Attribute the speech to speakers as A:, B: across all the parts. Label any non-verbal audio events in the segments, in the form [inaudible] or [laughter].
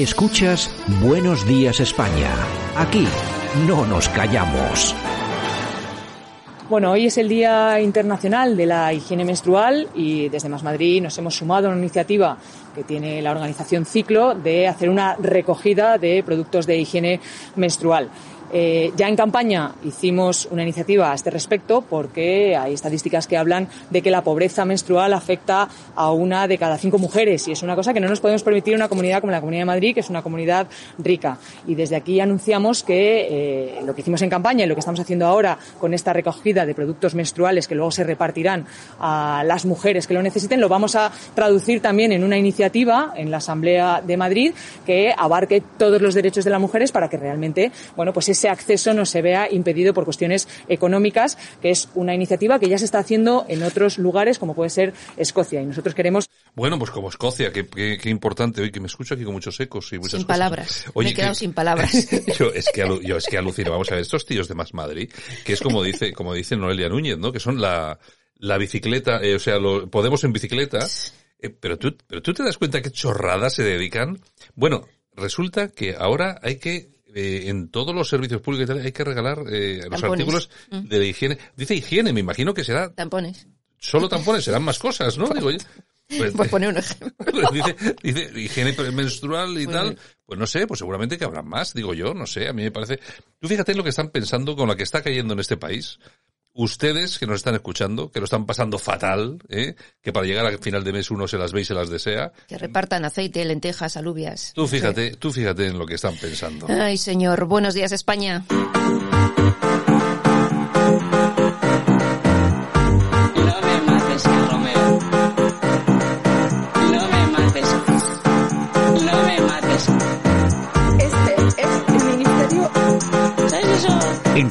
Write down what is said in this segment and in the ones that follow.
A: Escuchas Buenos Días España. Aquí no nos callamos.
B: Bueno, hoy es el Día Internacional de la Higiene Menstrual y desde Más Madrid nos hemos sumado a una iniciativa que tiene la organización Ciclo de hacer una recogida de productos de higiene menstrual. Eh, ya en campaña hicimos una iniciativa a este respecto porque hay estadísticas que hablan de que la pobreza menstrual afecta a una de cada cinco mujeres y es una cosa que no nos podemos permitir en una comunidad como la Comunidad de Madrid, que es una comunidad rica. Y desde aquí anunciamos que eh, lo que hicimos en campaña y lo que estamos haciendo ahora con esta recogida de productos menstruales que luego se repartirán a las mujeres que lo necesiten, lo vamos a traducir también en una iniciativa en la Asamblea de Madrid que abarque todos los derechos de las mujeres para que realmente, bueno, pues ese acceso no se vea impedido por cuestiones económicas, que es una iniciativa que ya se está haciendo en otros lugares, como puede ser Escocia. Y nosotros queremos.
C: Bueno, pues como Escocia, qué, qué, importante. Hoy que me escucho aquí con muchos ecos y muchas
D: Sin
C: cosas.
D: palabras. me he quedado sin palabras. [laughs]
C: yo es que yo es que alucino. Vamos a ver, estos tíos de Más Madrid, que es como dice, como dice Noelia Núñez, ¿no? Que son la, la bicicleta, eh, o sea, lo, Podemos en bicicleta. Eh, pero tú, pero tú te das cuenta qué chorradas se dedican. Bueno, resulta que ahora hay que eh, en todos los servicios públicos hay que regalar eh, los artículos mm. de higiene. Dice higiene, me imagino que será.
D: Tampones.
C: Solo tampones, serán más cosas, ¿no? Digo,
D: pues, pues poner un ejemplo. [laughs]
C: dice, dice, higiene menstrual y tal. Pues no sé, pues seguramente que habrá más, digo yo, no sé, a mí me parece. Tú fíjate en lo que están pensando con la que está cayendo en este país ustedes que nos están escuchando, que lo están pasando fatal, ¿eh? que para llegar al final de mes uno se las ve y se las desea.
D: Que repartan aceite, lentejas, alubias.
C: Tú fíjate, tú fíjate en lo que están pensando.
D: Ay, señor. Buenos días, España.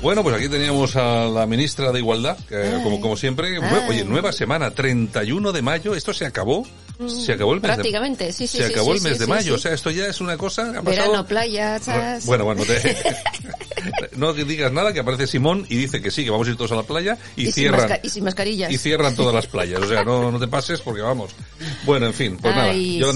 C: Bueno, pues aquí teníamos a la ministra de Igualdad, como, como siempre. Oye, nueva semana, 31 de mayo, esto se acabó. Se acabó el mes
D: Prácticamente,
C: de,
D: sí, sí.
C: Se acabó el mes de mayo, o sea, esto ya es una cosa...
D: Ha Verano, playa,
C: Bueno, bueno, te... [laughs] no digas nada, que aparece Simón y dice que sí, que vamos a ir todos a la playa y, cierran...
D: y sin mascarillas.
C: Y cierran todas las playas, o sea, no, no te pases porque vamos. Bueno, en fin, pues nada. Yo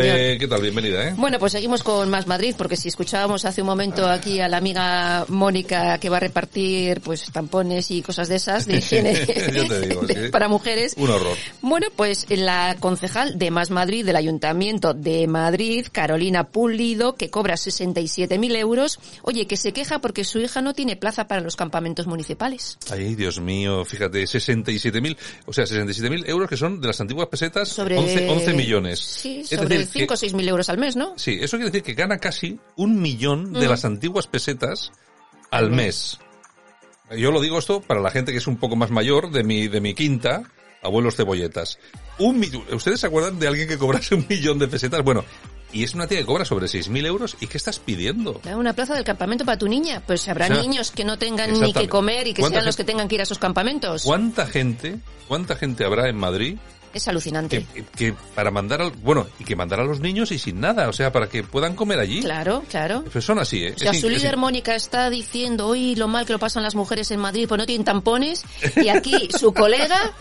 C: eh, ¿qué tal? Bienvenida, ¿eh?
D: Bueno, pues seguimos con Más Madrid, porque si escuchábamos hace un momento aquí a la amiga Mónica que va a repartir pues tampones y cosas de esas de [laughs] higiene
C: te digo, [laughs]
D: para mujeres.
C: Un horror.
D: Bueno, pues la concejal de Más Madrid del Ayuntamiento de Madrid, Carolina Pulido, que cobra 67.000 euros, oye, que se queja porque su hija no tiene plaza para los campamentos municipales.
C: Ay, Dios mío, fíjate, 67.000, o sea, 67.000 euros que son de las antiguas pesetas, sobre 11, millones.
D: Sí, sobre 5 o 6.000 euros al mes, ¿no?
C: Sí, eso quiere decir que gana casi un millón de mm. las antiguas pesetas al mes. Yo lo digo esto para la gente que es un poco más mayor de mi, de mi quinta, abuelos cebolletas. Un ¿Ustedes se acuerdan de alguien que cobrase un millón de pesetas? Bueno, y es una tía que cobra sobre 6.000 euros. ¿Y qué estás pidiendo?
D: Una plaza del campamento para tu niña. Pues habrá niños que no tengan ni que comer y que sean los que tengan que ir a esos campamentos.
C: ¿Cuánta gente, cuánta gente habrá en Madrid
D: es alucinante.
C: Que, para mandar al, bueno, y que mandar a los niños y sin nada, o sea, para que puedan comer allí.
D: Claro, claro.
C: Pues son así, ¿eh?
D: O sea, su líder Mónica está diciendo, hoy lo mal que lo pasan las mujeres en Madrid, pues no tienen tampones, [laughs] y aquí su colega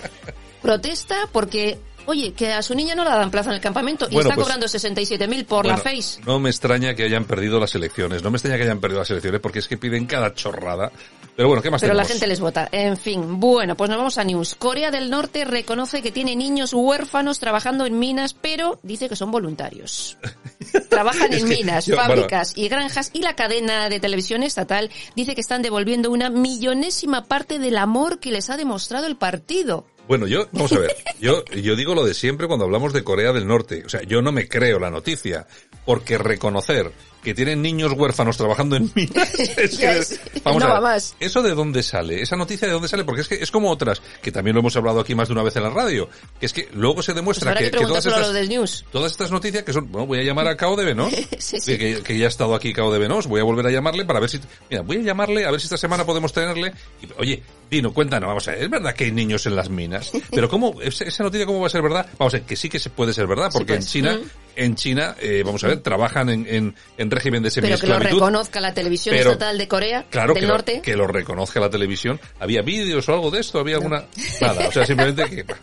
D: protesta porque Oye, que a su niña no la dan plaza en el campamento y está pues, cobrando 67.000 por la Face.
C: No me extraña que hayan perdido las elecciones, no me extraña que hayan perdido las elecciones porque es que piden cada chorrada. Pero bueno, ¿qué más
D: Pero la gente les vota. En fin, bueno, pues nos vamos a News. Corea del Norte reconoce que tiene niños huérfanos trabajando en minas, pero dice que son voluntarios. [laughs] Trabajan en minas, fábricas y granjas y la cadena de televisión estatal dice que están devolviendo una millonésima parte del amor que les ha demostrado el partido.
C: Bueno, yo, vamos a ver, yo, yo digo lo de siempre cuando hablamos de Corea del Norte. O sea, yo no me creo la noticia, porque reconocer que tienen niños huérfanos trabajando en [laughs] minas. Es que,
D: Ya es-
C: vamos
D: no
C: a
D: va
C: ver,
D: más.
C: ¿Eso de dónde sale? ¿Esa noticia de dónde sale? Porque es que es como otras, que también lo hemos hablado aquí más de una vez en la radio, que es que luego se
D: Pues
C: demuestra que,
D: que
C: que todas estas...
D: los del news.
C: Todas estas noticias que son, bueno, voy a llamar a Cao de Venos, [laughs]
D: Sí, sí.
C: Que, que ya ha estado aquí Cao de Venos, voy a volver a llamarle para ver si, mira, voy a llamarle a ver si esta semana podemos tenerle, y, oye, Dino, cuéntanos, vamos a ver, ¿es verdad que hay niños en las minas? Pero cómo, esa noticia cómo va a ser verdad? Vamos a ver, que sí que se puede ser verdad, porque
D: pues.
C: en China,
D: Mm.
C: En China, eh, vamos a ver, trabajan en, en, en régimen de
D: Pero que lo
C: semiesclavitud.
D: reconozca la televisión
C: Pero-
D: estatal de Corea
C: Claro,
D: del
C: que lo,
D: Norte.
C: que lo reconozca la televisión. ¿Había vídeos o algo de esto? ¿Había alguna...? Nada, o sea, simplemente que... [laughs]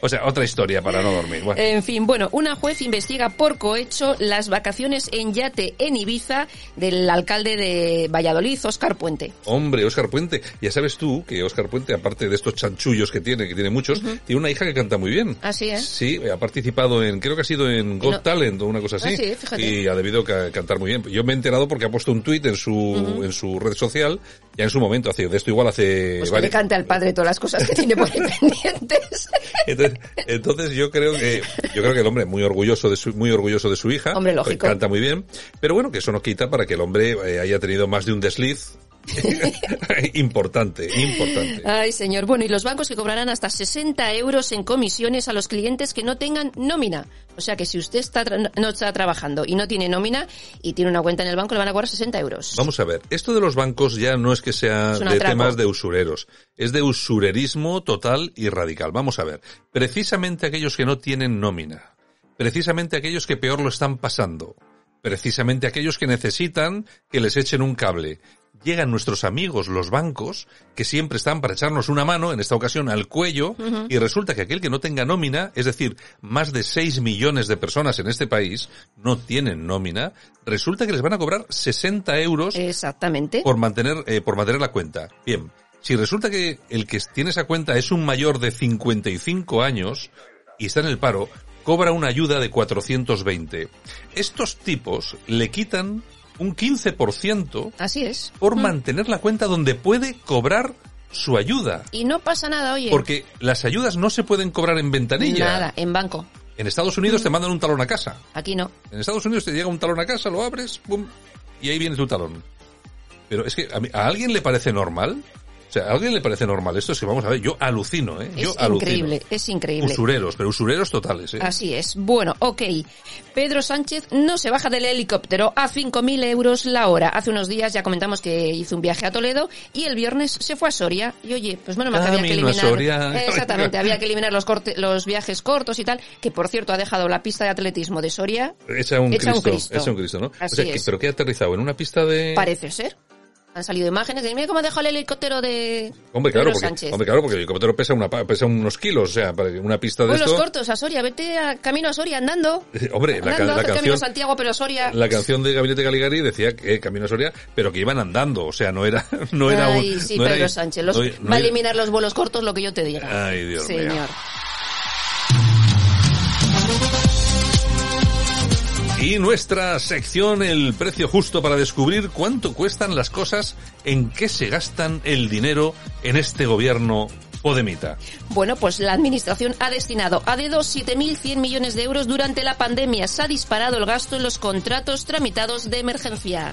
C: O sea, otra historia para no dormir. Bueno.
D: En fin, bueno, una juez investiga por cohecho las vacaciones en yate en Ibiza del alcalde de Valladolid, Óscar Puente.
C: Hombre, Óscar Puente. Ya sabes tú que Óscar Puente, aparte de estos chanchullos que tiene, que tiene muchos, tiene una hija que canta muy bien.
D: Así es.
C: Sí, ha participado en, creo que ha sido en Got
D: no-
C: Talent o una cosa así.
D: Ah, sí, fíjate.
C: Y ha debido ca- cantar muy bien. Yo me he enterado porque ha puesto un tuit en su, en su red social, ya en su momento, hace, de esto igual hace
D: Pues que le cante al padre todas las cosas que tiene por ahí [laughs] pendientes.
C: Entonces, entonces yo creo que yo creo que el hombre muy orgulloso de su muy orgulloso de su hija,
D: Hombre, lógico.
C: canta muy bien, pero bueno, que eso no quita para que el hombre eh, haya tenido más de un desliz [laughs] importante, importante.
D: Ay, señor. Bueno, y los bancos que cobrarán hasta 60 euros en comisiones a los clientes que no tengan nómina. O sea que si usted está no está trabajando y no tiene nómina y tiene una cuenta en el banco, le van a cobrar 60 euros.
C: Vamos a ver, esto de los bancos ya no es que sea
D: Es
C: de temas de usureros, es de usurerismo total y radical. Vamos a ver, precisamente aquellos que no tienen nómina, precisamente aquellos que peor lo están pasando, precisamente aquellos que necesitan que les echen un cable. Llegan nuestros amigos, los bancos, que siempre están para echarnos una mano, en esta ocasión al cuello, y resulta que aquel que no tenga nómina, es decir, más de 6 millones de personas en este país no tienen nómina, resulta que les van a cobrar 60 euros
D: Exactamente.
C: por mantener, eh, por mantener la cuenta. Bien, si resulta que el que tiene esa cuenta es un mayor de 55 años y está en el paro, cobra una ayuda de 420. Estos tipos le quitan un 15%
D: Así es.
C: por
D: Mm.
C: mantener la cuenta donde puede cobrar su ayuda.
D: Y no pasa nada, oye.
C: Porque las ayudas no se pueden cobrar en ventanilla.
D: Nada, en banco.
C: En Estados Unidos te mandan un talón a casa.
D: Aquí no.
C: En Estados Unidos te llega un talón a casa, lo abres, pum, y ahí viene tu talón. Pero es que a, mí- ¿a alguien le parece normal. O sea, ¿a alguien le parece normal esto? Es que vamos a ver, yo alucino, ¿eh? Yo
D: Es
C: alucino.
D: increíble, es increíble.
C: Usureros, pero usureros totales, ¿eh?
D: Así es. Bueno, ok. Pedro Sánchez no se baja del helicóptero a 5.000 euros la hora. Hace unos días ya comentamos que hizo un viaje a Toledo y el viernes se fue a Soria. Y oye, pues bueno, que había que eliminar...
C: Soria.
D: Exactamente, [laughs] había que eliminar los, corte- los viajes cortos y tal, que por cierto ha dejado la pista de atletismo de Soria.
C: Echa un
D: Echa un
C: Cristo,
D: Cristo.
C: echa un Cristo, ¿no?
D: Así
C: o sea,
D: es.
C: pero que ha aterrizado en una pista de...
D: Parece ser. Han salido imágenes de mira cómo ha dejado el helicóptero de
C: Hombre, claro,
D: Pedro
C: porque,
D: Sánchez.
C: hombre, claro, porque el helicóptero pesa, una, pesa unos kilos, o sea, una pista de
D: Vuelos
C: esto...
D: cortos a Soria, vete a camino a Soria andando. [laughs]
C: Hombre, la,
D: camino
C: canción...
D: a Santiago, pero Soria.
C: La canción de Gabinete Caligari decía que eh, Camino a Soria, pero que iban andando, o sea, no era, [laughs] no era
D: Ay,
C: un,
D: sí,
C: no era-
D: Sánchez. Los-
C: no- no
D: va a eliminar los vuelos cortos, lo que yo te diga.
C: Ay, Dios mío.
D: Señor.
C: Y nuestra sección, el precio justo para descubrir cuánto cuestan las cosas, en qué se gastan el dinero en este gobierno podemita.
D: Bueno, pues la administración ha destinado a dedo 7.100 millones de euros durante la pandemia. Se ha disparado el gasto en los contratos tramitados de emergencia.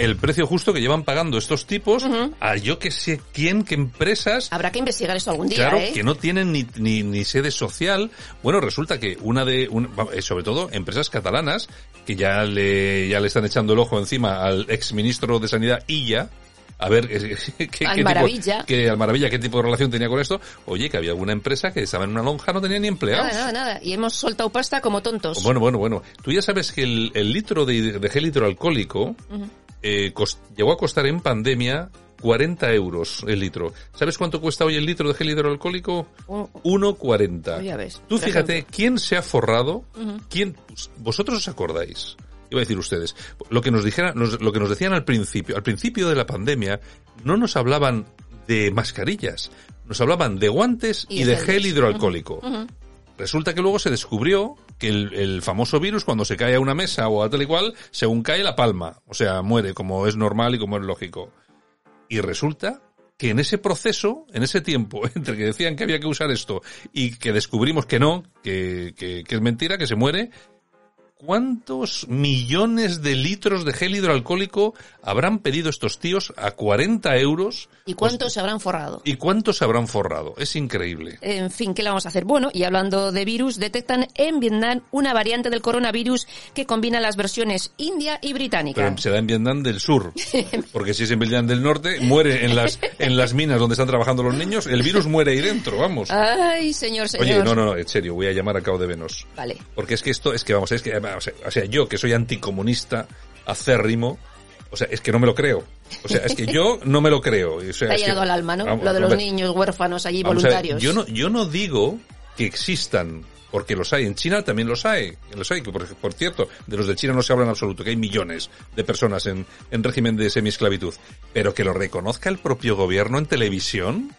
C: El precio justo que llevan pagando estos tipos a yo que sé quién, qué empresas,
D: Habrá que investigar eso algún día,
C: claro,
D: ¿eh?
C: que no tienen ni, ni, ni sede social. Bueno, resulta que una de, un- eh, sobre todo empresas catalanas, que ya le, ya le están echando el ojo encima al exministro de Sanidad, Illa, a ver [laughs] qué, qué
D: Al
C: tipo-
D: Maravilla.
C: que, al maravilla qué tipo de relación tenía con esto. Oye, que había alguna empresa que estaba en una lonja, no tenía ni empleados.
D: Nada, nada, nada. Y hemos soltado pasta como tontos.
C: Bueno, bueno, bueno. Tú ya sabes que el, el litro de, de gel hidroalcohólico eh, cos- llegó a costar en pandemia 40 euros el litro. ¿Sabes cuánto cuesta hoy el litro de gel hidroalcohólico?
D: Un-
C: 1,40.
D: Ya ves,
C: Tú fíjate. ¿quién se ha forrado? ¿Quién? ¿Vosotros os acordáis? Iba a decir ustedes. Lo que nos dijera, nos- lo que nos decían al principio, al principio de la pandemia, no nos hablaban de mascarillas, nos hablaban de guantes y,
D: Y
C: de gel hidroalcohólico. Resulta que luego se descubrió que el, famoso virus, cuando se cae a una mesa o a tal y cual, según cae la palma. O sea, muere como es normal y como es lógico. Y resulta que en ese proceso, en ese tiempo, [laughs] entre que decían que había que usar esto y que descubrimos que no, que, que es mentira, que se muere, ¿Cuántos millones de litros de gel hidroalcohólico habrán pedido estos tíos a 40 euros?
D: ¿Y cuántos se habrán forrado?
C: ¿Y cuántos se habrán forrado? Es increíble.
D: En fin, ¿qué le vamos a hacer? Bueno, y hablando de virus, detectan en Vietnam una variante del coronavirus que combina las versiones india y británica.
C: Pero se da en Vietnam del sur. [laughs] Porque si es en Vietnam del norte, muere en las, en las minas donde están trabajando los niños, el virus muere ahí dentro, vamos.
D: Ay, señor, señor.
C: Oye, no, no, no, en serio, voy a llamar a Cabo de Venos.
D: Vale.
C: Porque es que esto, es que vamos, es que o sea, yo que soy anticomunista, acérrimo, o sea, es que no me lo creo. O sea, es que yo no me lo creo. O sea,
D: Te ha llegado al alma, ¿no?
C: vamos,
D: Lo de los niños huérfanos allí voluntarios.
C: yo no, yo no digo que existan, porque los hay. En China también los hay. Los hay, que por, por cierto, de los de China no se habla en absoluto, que hay millones de personas en, en régimen de semiesclavitud. Pero que lo reconozca el propio gobierno en televisión.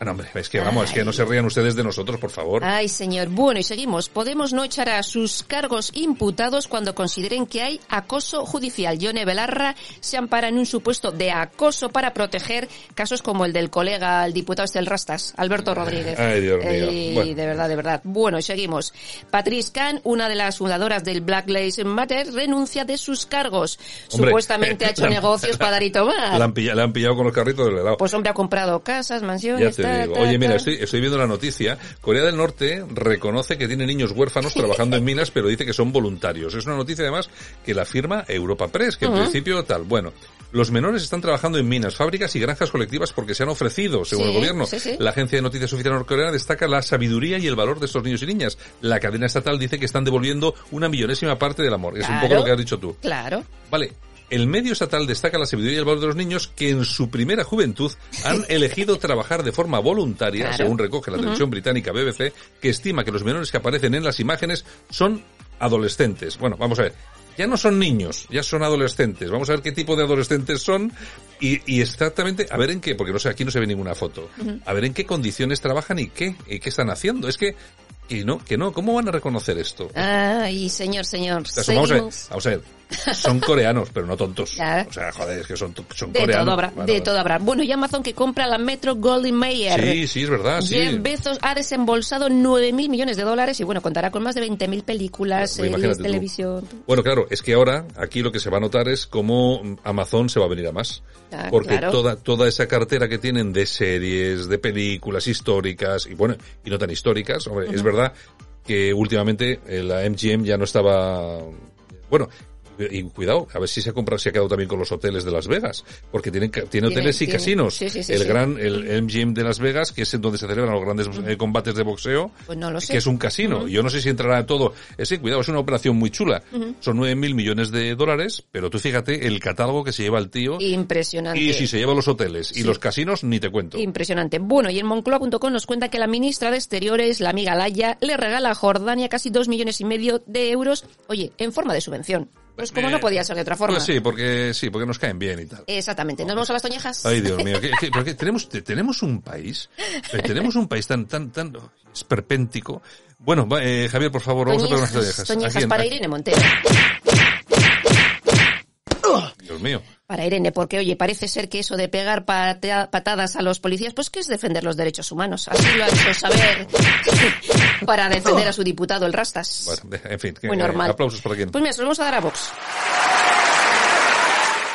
C: Bueno, hombre, es que vamos, es que no se rían ustedes de nosotros, por favor.
D: Ay, señor. Bueno, y seguimos. Podemos no echar a sus cargos imputados cuando consideren que hay acoso judicial. Yone Belarra se ampara en un supuesto de acoso para proteger casos como el del colega, el diputado este Rastas, Alberto Rodríguez.
C: Ay, Dios mío. Bueno.
D: De verdad, de verdad. Bueno, y seguimos. Patrice Kahn, una de las fundadoras del Black Lives Matter, renuncia de sus cargos.
C: Hombre,
D: Supuestamente ha hecho
C: la- [laughs]
D: negocios para dar y tomar.
C: La han pillado, la han pillado con los carritos del helado.
D: Pues hombre, ha comprado casas, mansiones,
C: te digo. Oye, mira, estoy, estoy viendo la noticia. Corea del Norte reconoce que tiene niños huérfanos trabajando en minas, pero dice que son voluntarios. Es una noticia además que la firma Europa Press, que en principio tal. Bueno, los menores están trabajando en minas, fábricas y granjas colectivas porque se han ofrecido, según
D: Sí,
C: el gobierno.
D: sí, sí.
C: La agencia de noticias oficial norcoreana destaca la sabiduría y el valor de estos niños y niñas. La cadena estatal dice que están devolviendo una millonésima parte del amor. Es un poco lo que has dicho tú.
D: Claro.
C: Vale. El medio estatal destaca la sabiduría y el valor de los niños que en su primera juventud han [laughs] elegido trabajar de forma voluntaria,
D: Claro.
C: según recoge la televisión británica BBC, que estima que los menores que aparecen en las imágenes son adolescentes. Bueno, vamos a ver. Ya no son niños, ya son adolescentes. Vamos a ver qué tipo de adolescentes son y, y exactamente a ver en qué, porque no sé, aquí no se ve ninguna foto. A ver en qué condiciones trabajan y qué, y qué están haciendo. Es que, y no, que no, ¿cómo van a reconocer esto?
D: Ay, señor, señor.
C: A ver, vamos a ver, son coreanos, pero no tontos. O sea, joder, es que son, son
D: De
C: coreanos.
D: todo habrá,
C: Bueno,
D: de todo habrá. Bueno, y Amazon que compra la Metro Goldwyn Mayer.
C: Sí, sí, es verdad, sí.
D: Jeff Bezos ha desembolsado 9.000 millones de dólares y bueno, contará con más de 20.000 películas,
C: Pues
D: series,
C: tú.
D: televisión.
C: Bueno, claro, es que ahora aquí lo que se va a notar es cómo Amazon se va a venir a más.
D: Ah,
C: Porque
D: claro.
C: toda, toda esa cartera que tienen de series, de películas históricas y bueno, y no tan históricas, hombre, es verdad que últimamente eh, la MGM ya no estaba, bueno, y cuidado, a ver si se ha comprado, se ha quedado también con los hoteles de Las Vegas, porque tienen, tiene hoteles y
D: tiene-
C: casinos.
D: sí, sí, sí,
C: el gran, el MGM de Las Vegas, que es en donde se celebran los grandes eh, combates de boxeo,
D: Pues no lo sé.
C: que es un casino. Yo no sé si entrará todo. Ese, cuidado, es una operación muy chula. Son nueve mil millones de dólares, pero tú fíjate el catálogo que se lleva el tío.
D: Impresionante.
C: Y si se lleva los hoteles y los casinos, ni te cuento.
D: Impresionante. Bueno, y en Moncloa.com nos cuenta que la ministra de Exteriores, la amiga Laya, le regala a Jordania casi dos millones y medio de euros, oye, en forma de subvención. Pues como
C: Eh,
D: no podía ser de otra forma.
C: Pues sí, porque sí, porque nos caen bien y tal.
D: Exactamente. ¿Nos vamos a las toñejas?
C: Ay, Dios mío, ¿qué, qué- pero qué? tenemos, te- tenemos un país, eh, tenemos un país tan, tan, tan esperpéntico. Bueno, eh, Javier, por favor, vamos a pegar unas
D: Toñejas,
C: toñejas.
D: para Irene Montero.
C: Dios mío.
D: Para Irene, porque oye, parece ser que eso de pegar patea- patadas a los policías, pues que es defender los derechos humanos. Así lo ha hecho saber [laughs] para defender a su diputado, el Rastas.
C: Bueno, en fin,
D: Muy
C: eh,
D: normal.
C: aplausos para quien.
D: Pues mira, se lo vamos a dar a Vox.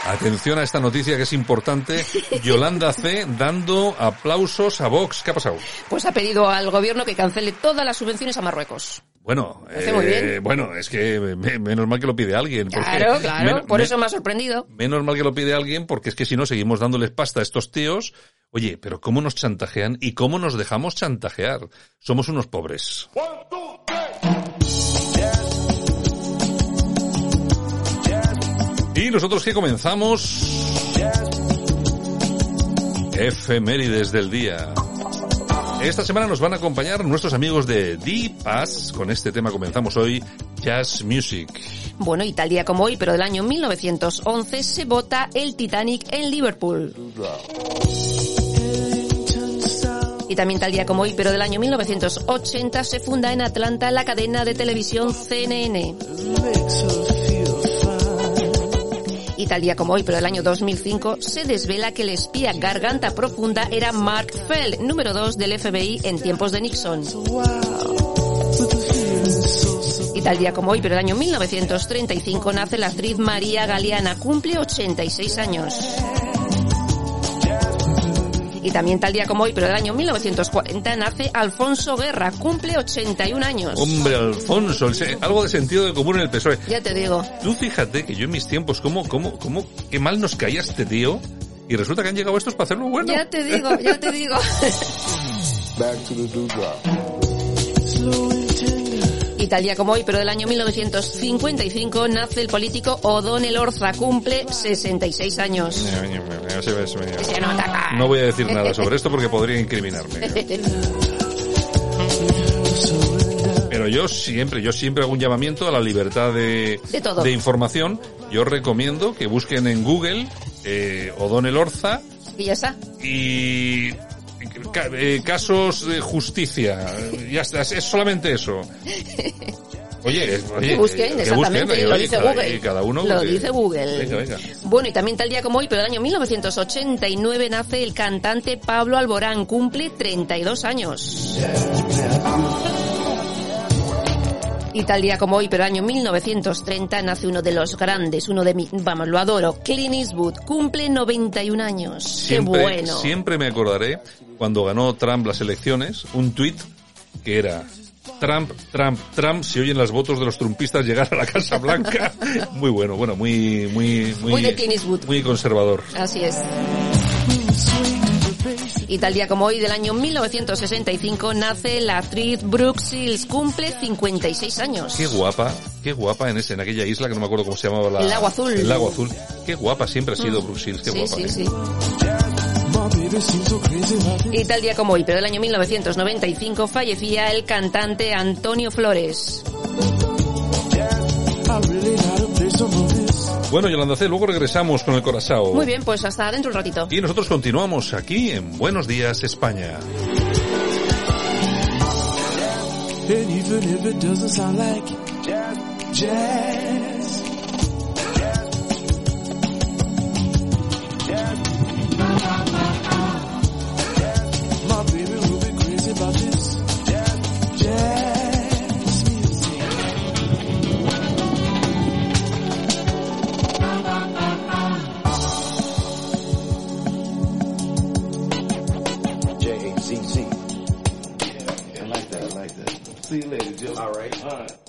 C: Atención a esta noticia que es importante. Yolanda C. dando aplausos a Vox. ¿Qué ha pasado?
D: Pues ha pedido al gobierno que cancele todas las subvenciones a Marruecos.
C: Bueno,
D: muy bien.
C: bueno, es que me- menos mal que lo pide alguien.
D: Claro, claro. por eso me ha sorprendido.
C: Menos mal que lo pide alguien, porque es que si no seguimos dándoles pasta a estos tíos. Oye, pero ¿cómo nos chantajean y cómo nos dejamos chantajear? Somos unos pobres. Y nosotros que comenzamos. Efemérides del día. Esta semana nos van a acompañar nuestros amigos de D-Pass. Con este tema comenzamos hoy Jazz Music.
D: Bueno, y tal día como hoy, pero del año 1911, se vota el Titanic en Liverpool. Y también tal día como hoy, pero del año 1980, se funda en Atlanta la cadena de televisión CNN. Y tal día como hoy, pero del año 2005, se desvela que el espía garganta profunda era Mark Feld, número 2 del FBI en tiempos de Nixon. Y tal día como hoy, pero del año 1935, nace la actriz María Galeana, cumple 86 años. Y también tal día como hoy, pero del año 1940, nace Alfonso Guerra, cumple 81 años.
C: Hombre, Alfonso, algo de sentido de común en el PSOE.
D: Ya te digo.
C: Tú fíjate que yo en mis tiempos, cómo, cómo, cómo, qué mal nos caía este tío. Y resulta que han llegado estos para hacerlo bueno.
D: Ya te digo, ya te digo. [laughs] Y tal día como hoy, pero del año 1955, nace el político O'Donnell Orza, cumple 66 años.
C: No voy a decir nada sobre esto porque podría incriminarme. [laughs] Pero yo siempre, yo siempre hago un llamamiento a la libertad de,
D: de,
C: información. Yo recomiendo que busquen en Google eh, O'Donnell Orza.
D: Y ya está.
C: Y eh, casos de justicia. Ya está, es solamente eso. Oye, oye,
D: que busquen, exactamente, lo dice Google.
C: Cada uno
D: lo dice Google. Bueno, y también tal día como hoy, pero el año 1989 nace el cantante Pablo Alborán, cumple 32 años. Y tal día como hoy, pero año 1930, nace uno de los grandes, uno de mi, vamos, lo adoro, Clint Eastwood, cumple 91 años.
C: Siempre,
D: Qué bueno.
C: Siempre me acordaré cuando ganó Trump las elecciones, un tuit que era Trump, Trump, Trump, si oyen las votos de los trumpistas llegar a la Casa Blanca. [laughs] muy bueno, bueno, muy, muy, muy,
D: muy de Clint Eastwood.
C: Muy conservador.
D: Así es. Y tal día como hoy del año 1965 nace la actriz Brooke Shields, cumple 56 años.
C: Qué guapa, qué guapa en ese, en aquella isla que no me acuerdo cómo se llamaba la...
D: El lago azul.
C: El lago azul. Qué guapa siempre ha sido mm. Brooke Shields, qué
D: sí,
C: guapa.
D: Sí,
C: ¿eh?
D: sí. Y tal día como hoy, pero del año 1995 fallecía el cantante Antonio Flores.
C: Bueno, Yolanda C, luego regresamos con el Corazao.
D: Muy bien, pues hasta dentro un ratito.
C: Y nosotros continuamos aquí en Buenos Días, España.
E: All right. All right.